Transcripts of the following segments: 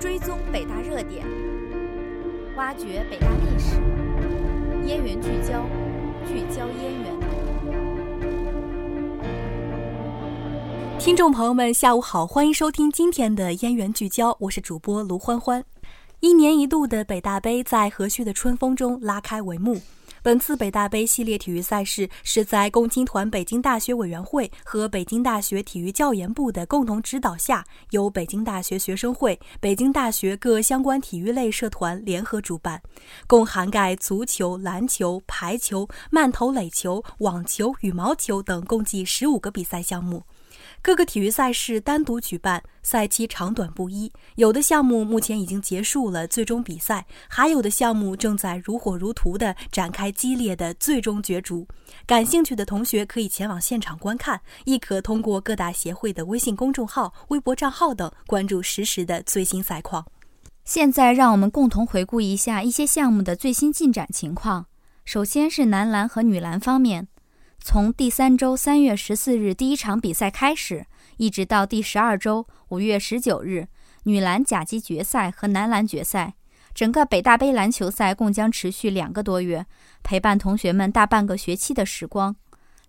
追踪北大热点，挖掘北大历史，燕园聚焦，聚焦燕园。听众朋友们，下午好，欢迎收听今天的燕园聚焦，我是主播卢欢欢。一年一度的北大杯在和煦的春风中拉开帷幕。本次北大杯系列体育赛事是在共青团北京大学委员会和北京大学体育教研部的共同指导下，由北京大学学生会、北京大学各相关体育类社团联合主办，共涵盖足球、篮球、排球、慢投垒球、网球、羽毛球等共计十五个比赛项目。各个体育赛事单独举办，赛期长短不一。有的项目目前已经结束了最终比赛，还有的项目正在如火如荼地展开激烈的最终角逐。感兴趣的同学可以前往现场观看，亦可通过各大协会的微信公众号、微博账号等关注实时的最新赛况。现在，让我们共同回顾一下一些项目的最新进展情况。首先是男篮和女篮方面。从第三周三月十四日第一场比赛开始，一直到第十二周五月十九日，女篮甲级决赛和男篮决赛，整个北大杯篮球赛共将持续两个多月，陪伴同学们大半个学期的时光。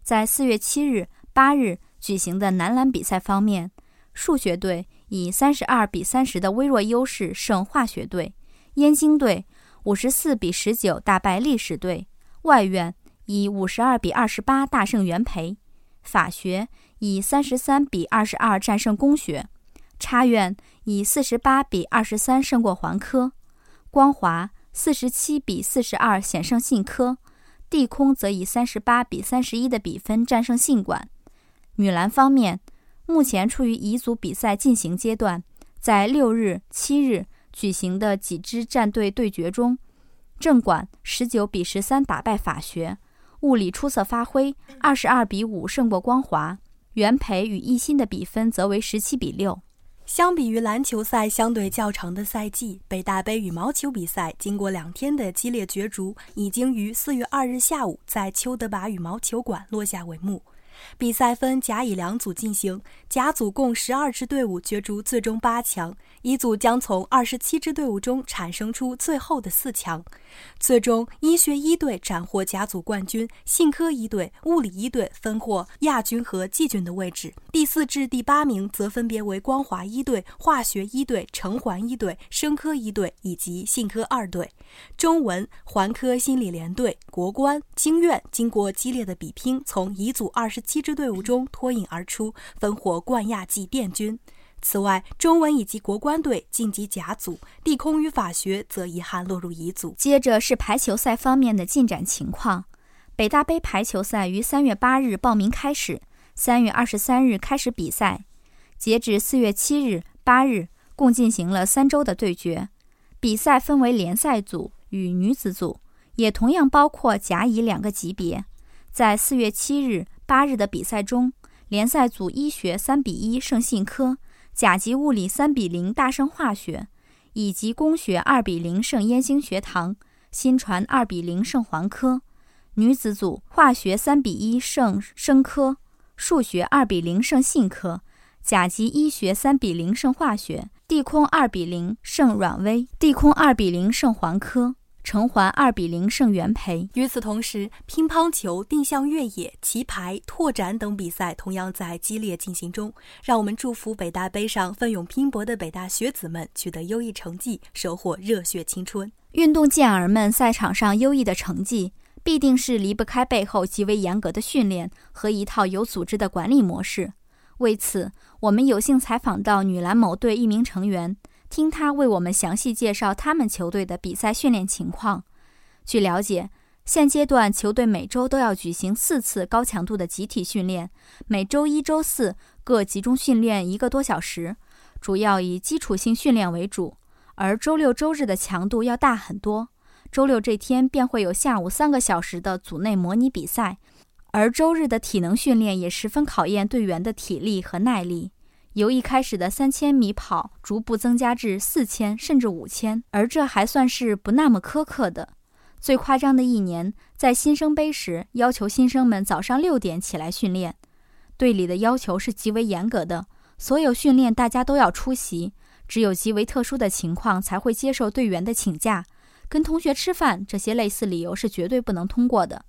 在四月七日、八日举行的男篮比赛方面，数学队以三十二比三十的微弱优势胜化学队，燕京队五十四比十九大败历史队，外院。以五十二比二十八大胜元培，法学以三十三比二十二战胜工学，插院以四十八比二十三胜过环科，光华四十七比四十二险胜信科，地空则以三十八比三十一的比分战胜信管。女篮方面，目前处于乙组比赛进行阶段，在六日、七日举行的几支战队对决中，正管十九比十三打败法学。物理出色发挥，二十二比五胜过光华。袁培与一心的比分则为十七比六。相比于篮球赛相对较长的赛季，北大杯羽毛球比赛经过两天的激烈角逐，已经于四月二日下午在邱德拔羽毛球馆落下帷幕。比赛分甲乙两组进行，甲组共十二支队伍角逐最终八强，乙组将从二十七支队伍中产生出最后的四强。最终，医学一队斩获甲组冠军，信科一队、物理一队分获亚军和季军的位置。第四至第八名则分别为光华一队、化学一队、城环一队、生科一队以及信科二队。中文、环科、心理联队、国关、经院经过激烈的比拼，从乙组二十七支队伍中脱颖而出，分获冠亚季殿军。此外，中文以及国关队晋级甲组，地空与法学则遗憾落入乙组。接着是排球赛方面的进展情况。北大杯排球赛于三月八日报名开始，三月二十三日开始比赛，截止四月七日、八日，共进行了三周的对决。比赛分为联赛组与女子组，也同样包括甲乙两个级别。在四月七日、八日的比赛中，联赛组医学三比一胜信科。甲级物理三比零大胜化学，乙级工学二比零胜燕兴学堂，新传二比零胜环科。女子组化学三比一胜生科，数学二比零胜信科，甲级医学三比零胜化学，地空二比零胜软微，地空二比零胜环科。城环二比零胜元培。与此同时，乒乓球、定向越野、棋牌、拓展等比赛同样在激烈进行中。让我们祝福北大杯上奋勇拼搏的北大学子们取得优异成绩，收获热血青春。运动健儿们赛场上优异的成绩，必定是离不开背后极为严格的训练和一套有组织的管理模式。为此，我们有幸采访到女篮某队一名成员。听他为我们详细介绍他们球队的比赛训练情况。据了解，现阶段球队每周都要举行四次高强度的集体训练，每周一、周四各集中训练一个多小时，主要以基础性训练为主。而周六、周日的强度要大很多，周六这天便会有下午三个小时的组内模拟比赛，而周日的体能训练也十分考验队员的体力和耐力。由一开始的三千米跑逐步增加至四千甚至五千，而这还算是不那么苛刻的。最夸张的一年，在新生杯时，要求新生们早上六点起来训练。队里的要求是极为严格的，所有训练大家都要出席，只有极为特殊的情况才会接受队员的请假。跟同学吃饭这些类似理由是绝对不能通过的。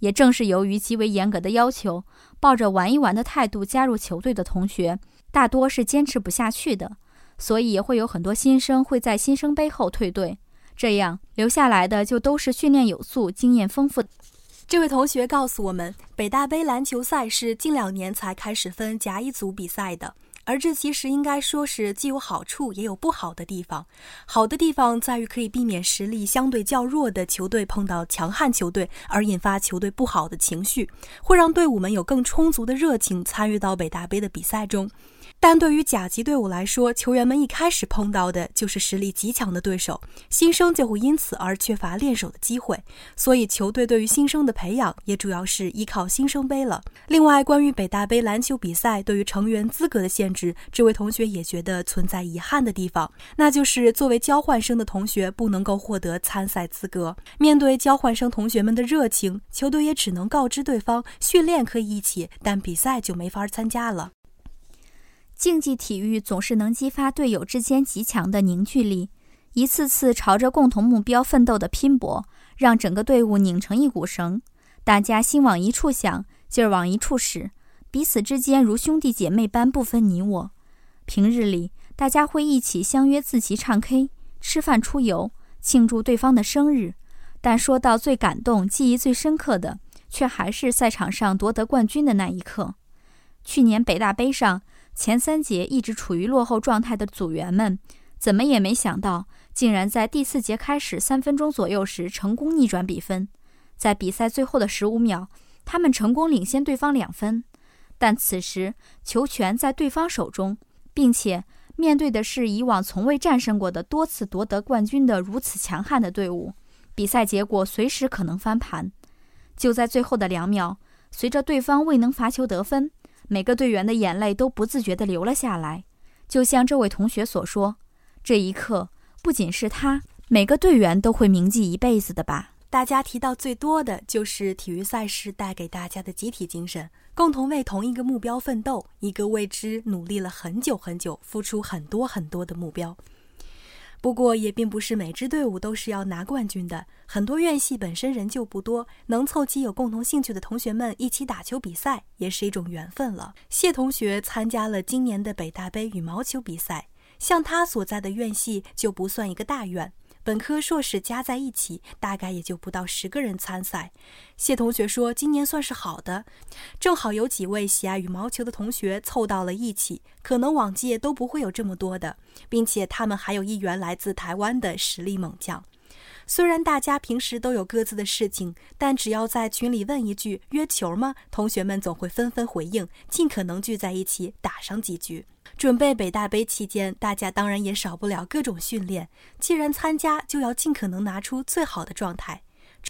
也正是由于极为严格的要求，抱着玩一玩的态度加入球队的同学，大多是坚持不下去的，所以会有很多新生会在新生杯后退队。这样留下来的就都是训练有素、经验丰富的。这位同学告诉我们，北大杯篮球赛是近两年才开始分甲乙组比赛的。而这其实应该说是既有好处也有不好的地方。好的地方在于可以避免实力相对较弱的球队碰到强悍球队而引发球队不好的情绪，会让队伍们有更充足的热情参与到北大杯的比赛中。但对于甲级队伍来说，球员们一开始碰到的就是实力极强的对手，新生就会因此而缺乏练手的机会。所以，球队对于新生的培养也主要是依靠新生杯了。另外，关于北大杯篮球比赛对于成员资格的限制，这位同学也觉得存在遗憾的地方，那就是作为交换生的同学不能够获得参赛资格。面对交换生同学们的热情，球队也只能告知对方训练可以一起，但比赛就没法参加了。竞技体育总是能激发队友之间极强的凝聚力，一次次朝着共同目标奋斗的拼搏，让整个队伍拧成一股绳，大家心往一处想，劲儿往一处使，彼此之间如兄弟姐妹般不分你我。平日里，大家会一起相约自习、唱 K、吃饭、出游，庆祝对方的生日。但说到最感动、记忆最深刻的，却还是赛场上夺得冠军的那一刻。去年北大杯上。前三节一直处于落后状态的组员们，怎么也没想到，竟然在第四节开始三分钟左右时成功逆转比分。在比赛最后的十五秒，他们成功领先对方两分。但此时球权在对方手中，并且面对的是以往从未战胜过的多次夺得冠军的如此强悍的队伍，比赛结果随时可能翻盘。就在最后的两秒，随着对方未能罚球得分。每个队员的眼泪都不自觉地流了下来，就像这位同学所说：“这一刻不仅是他，每个队员都会铭记一辈子的吧。”大家提到最多的就是体育赛事带给大家的集体精神，共同为同一个目标奋斗，一个为之努力了很久很久、付出很多很多的目标。不过，也并不是每支队伍都是要拿冠军的。很多院系本身人就不多，能凑齐有共同兴趣的同学们一起打球比赛，也是一种缘分了。谢同学参加了今年的北大杯羽毛球比赛，像他所在的院系就不算一个大院。本科、硕士加在一起，大概也就不到十个人参赛。谢同学说，今年算是好的，正好有几位喜爱羽毛球的同学凑到了一起，可能往届都不会有这么多的，并且他们还有一员来自台湾的实力猛将。虽然大家平时都有各自的事情，但只要在群里问一句“约球吗”，同学们总会纷纷回应，尽可能聚在一起打上几局。准备北大杯期间，大家当然也少不了各种训练。既然参加，就要尽可能拿出最好的状态。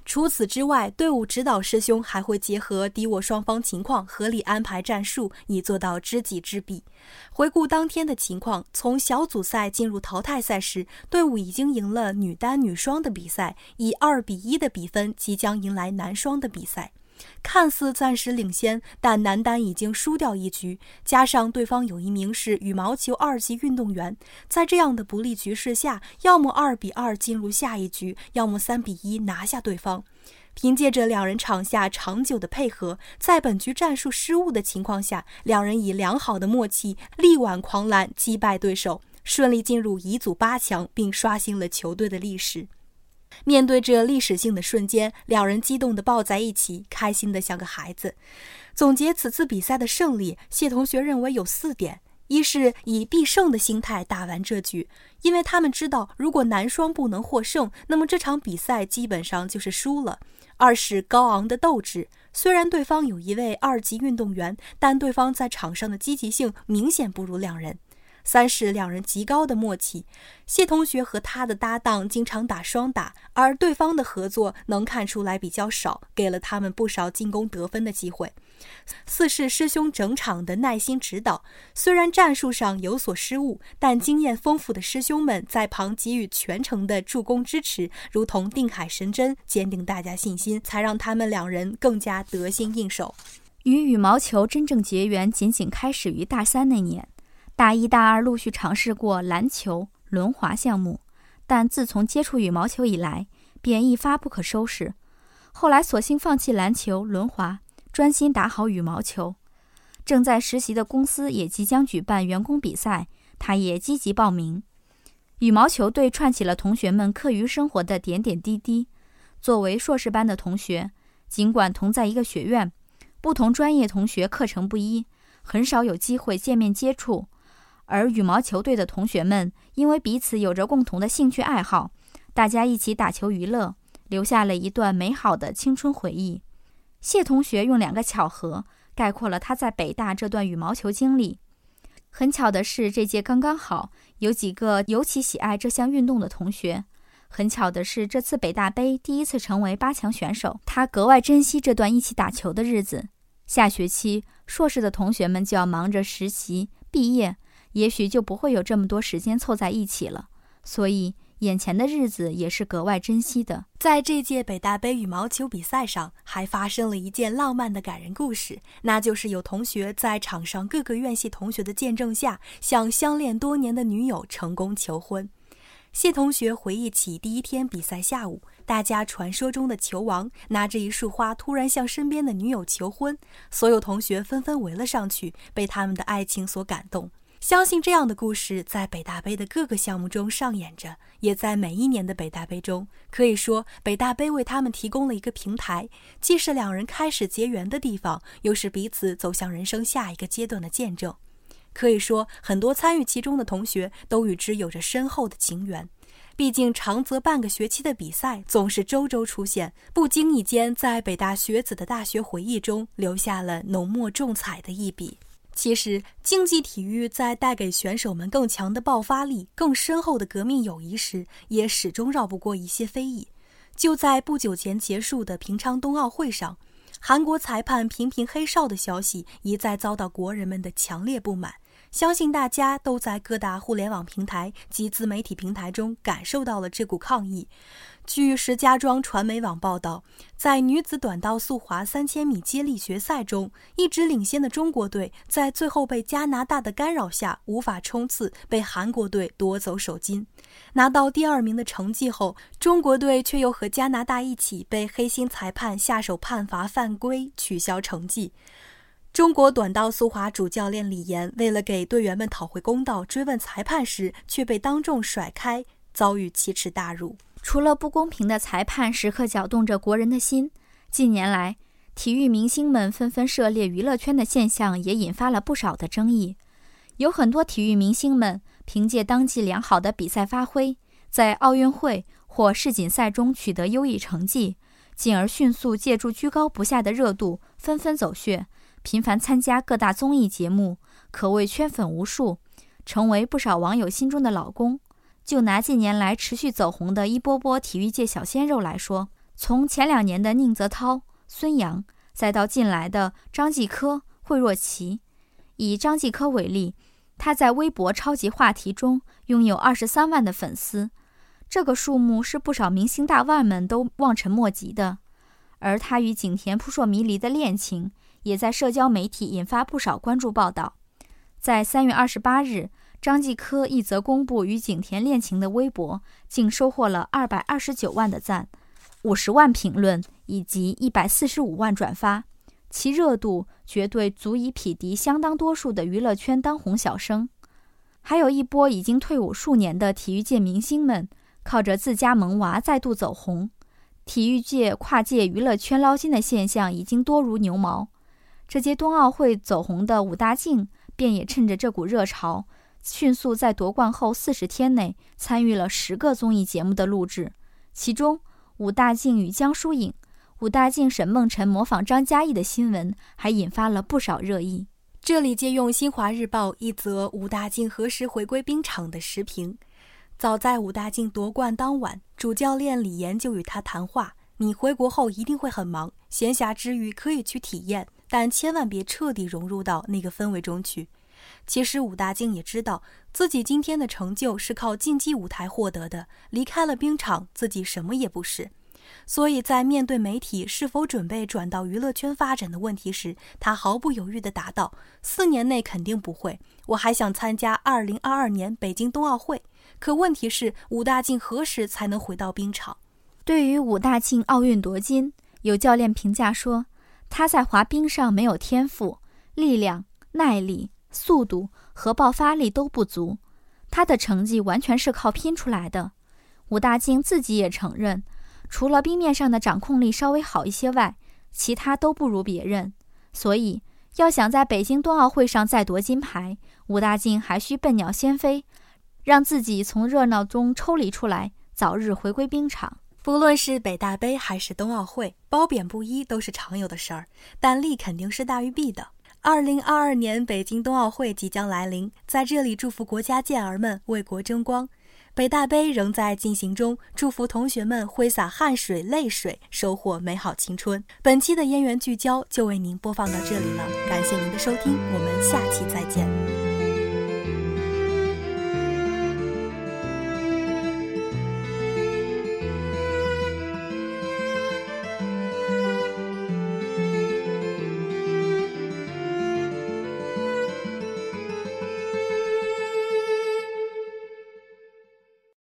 除此之外，队伍指导师兄还会结合敌我双方情况，合理安排战术，以做到知己知彼。回顾当天的情况，从小组赛进入淘汰赛时，队伍已经赢了女单、女双的比赛，以二比一的比分即将迎来男双的比赛。看似暂时领先，但男单已经输掉一局，加上对方有一名是羽毛球二级运动员，在这样的不利局势下，要么二比二进入下一局，要么三比一拿下对方。凭借着两人场下长久的配合，在本局战术失误的情况下，两人以良好的默契力挽狂澜，击败对手，顺利进入乙组八强，并刷新了球队的历史。面对这历史性的瞬间，两人激动地抱在一起，开心得像个孩子。总结此次比赛的胜利，谢同学认为有四点：一是以必胜的心态打完这局，因为他们知道，如果男双不能获胜，那么这场比赛基本上就是输了；二是高昂的斗志，虽然对方有一位二级运动员，但对方在场上的积极性明显不如两人。三是两人极高的默契，谢同学和他的搭档经常打双打，而对方的合作能看出来比较少，给了他们不少进攻得分的机会。四是师兄整场的耐心指导，虽然战术上有所失误，但经验丰富的师兄们在旁给予全程的助攻支持，如同定海神针，坚定大家信心，才让他们两人更加得心应手。与羽毛球真正结缘，仅仅开始于大三那年。大一、大二陆续尝试过篮球、轮滑项目，但自从接触羽毛球以来，便一发不可收拾。后来索性放弃篮球、轮滑，专心打好羽毛球。正在实习的公司也即将举办员工比赛，他也积极报名。羽毛球队串起了同学们课余生活的点点滴滴。作为硕士班的同学，尽管同在一个学院，不同专业同学课程不一，很少有机会见面接触。而羽毛球队的同学们因为彼此有着共同的兴趣爱好，大家一起打球娱乐，留下了一段美好的青春回忆。谢同学用两个巧合概括了他在北大这段羽毛球经历。很巧的是，这届刚刚好有几个尤其喜爱这项运动的同学。很巧的是，这次北大杯第一次成为八强选手，他格外珍惜这段一起打球的日子。下学期硕士的同学们就要忙着实习、毕业。也许就不会有这么多时间凑在一起了，所以眼前的日子也是格外珍惜的。在这届北大杯羽毛球比赛上，还发生了一件浪漫的感人故事，那就是有同学在场上各个院系同学的见证下，向相恋多年的女友成功求婚。谢同学回忆起第一天比赛下午，大家传说中的球王拿着一束花，突然向身边的女友求婚，所有同学纷纷围了上去，被他们的爱情所感动。相信这样的故事在北大杯的各个项目中上演着，也在每一年的北大杯中。可以说，北大杯为他们提供了一个平台，既是两人开始结缘的地方，又是彼此走向人生下一个阶段的见证。可以说，很多参与其中的同学都与之有着深厚的情缘。毕竟，长则半个学期的比赛总是周周出现，不经意间在北大学子的大学回忆中留下了浓墨重彩的一笔。其实，竞技体育在带给选手们更强的爆发力、更深厚的革命友谊时，也始终绕不过一些非议。就在不久前结束的平昌冬奥会上，韩国裁判频频黑哨的消息一再遭到国人们的强烈不满。相信大家都在各大互联网平台及自媒体平台中感受到了这股抗议。据石家庄传媒网报道，在女子短道速滑三千米接力决赛中，一直领先的中国队在最后被加拿大的干扰下无法冲刺，被韩国队夺走首金。拿到第二名的成绩后，中国队却又和加拿大一起被黑心裁判下手判罚犯规，取消成绩。中国短道速滑主教练李岩为了给队员们讨回公道，追问裁判时却被当众甩开，遭遇奇耻大辱。除了不公平的裁判时刻搅动着国人的心，近年来体育明星们纷纷涉猎娱乐圈的现象也引发了不少的争议。有很多体育明星们凭借当季良好的比赛发挥，在奥运会或世锦赛中取得优异成绩，进而迅速借助居高不下的热度纷纷走穴。频繁参加各大综艺节目，可谓圈粉无数，成为不少网友心中的老公。就拿近年来持续走红的一波波体育界小鲜肉来说，从前两年的宁泽涛、孙杨，再到近来的张继科、惠若琪。以张继科为例，他在微博超级话题中拥有二十三万的粉丝，这个数目是不少明星大腕们都望尘莫及的。而他与景甜扑朔迷离的恋情。也在社交媒体引发不少关注报道。在三月二十八日，张继科一则公布与景甜恋情的微博，竟收获了二百二十九万的赞，五十万评论以及一百四十五万转发，其热度绝对足以匹敌相当多数的娱乐圈当红小生。还有一波已经退伍数年的体育界明星们，靠着自家萌娃再度走红。体育界跨界娱乐圈捞金的现象已经多如牛毛。这届冬奥会走红的武大靖，便也趁着这股热潮，迅速在夺冠后四十天内参与了十个综艺节目的录制。其中，武大靖与江疏影、武大靖沈梦辰模仿张嘉译的新闻，还引发了不少热议。这里借用新华日报一则武大靖何时回归冰场的时评：早在武大靖夺冠当晚，主教练李岩就与他谈话：“你回国后一定会很忙，闲暇之余可以去体验。”但千万别彻底融入到那个氛围中去。其实武大靖也知道自己今天的成就是靠竞技舞台获得的，离开了冰场，自己什么也不是。所以在面对媒体是否准备转到娱乐圈发展的问题时，他毫不犹豫地答道：“四年内肯定不会，我还想参加2022年北京冬奥会。可问题是，武大靖何时才能回到冰场？”对于武大靖奥运夺金，有教练评价说，他在滑冰上没有天赋，力量、耐力、速度和爆发力都不足，他的成绩完全是靠拼出来的。武大靖自己也承认。除了冰面上的掌控力稍微好一些外，其他都不如别人。所以，要想在北京冬奥会上再夺金牌，武大靖还需笨鸟先飞，让自己从热闹中抽离出来，早日回归冰场。不论是北大杯还是冬奥会，褒贬不一都是常有的事儿，但利肯定是大于弊的。二零二二年北京冬奥会即将来临，在这里祝福国家健儿们为国争光。北大杯仍在进行中，祝福同学们挥洒汗水、泪水，收获美好青春。本期的燕园聚焦就为您播放到这里了，感谢您的收听，我们下期再见。